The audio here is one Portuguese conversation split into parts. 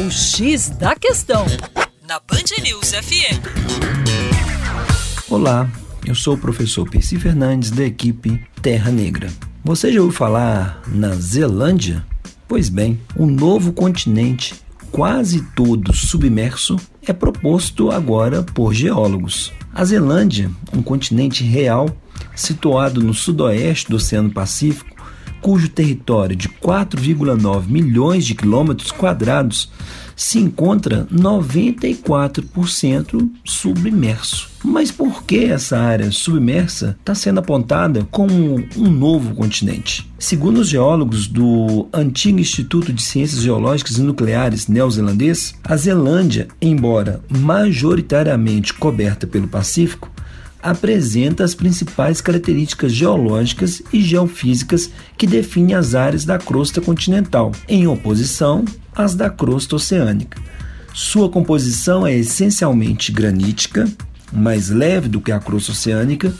O X da Questão, na Band News FM. Olá, eu sou o professor Percy Fernandes da equipe Terra Negra. Você já ouviu falar na Zelândia? Pois bem, um novo continente quase todo submerso é proposto agora por geólogos. A Zelândia, um continente real situado no sudoeste do Oceano Pacífico, cujo território de 4,9 milhões de quilômetros quadrados se encontra 94% submerso. Mas por que essa área submersa está sendo apontada como um novo continente? Segundo os geólogos do antigo Instituto de Ciências Geológicas e Nucleares neozelandês, a Zelândia, embora majoritariamente coberta pelo Pacífico, apresenta as principais características geológicas e geofísicas que definem as áreas da crosta continental, em oposição às da crosta oceânica. Sua composição é essencialmente granítica, mais leve do que a crosta oceânica,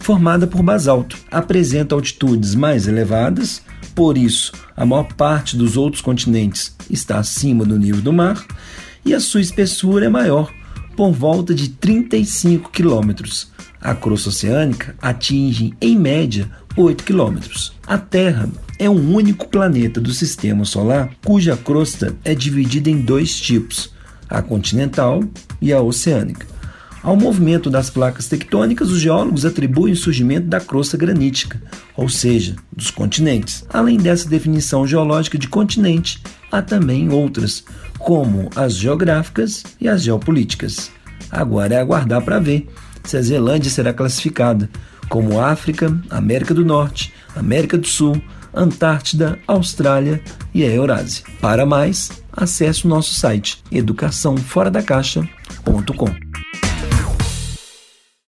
formada por basalto. Apresenta altitudes mais elevadas, por isso a maior parte dos outros continentes está acima do nível do mar, e a sua espessura é maior, por volta de 35 quilômetros. A crosta oceânica atinge, em média, 8 quilômetros. A Terra é o único planeta do sistema solar cuja crosta é dividida em dois tipos, a continental e a oceânica. Ao movimento das placas tectônicas, os geólogos atribuem o surgimento da crosta granítica, ou seja, dos continentes. Além dessa definição geológica de continente, há também outras, como as geográficas e as geopolíticas. Agora é aguardar para ver se a Zelândia será classificada como África, América do Norte, América do Sul, Antártida, Austrália e a Eurásia. Para mais, acesse o nosso site educaçãoforadacaixa.com.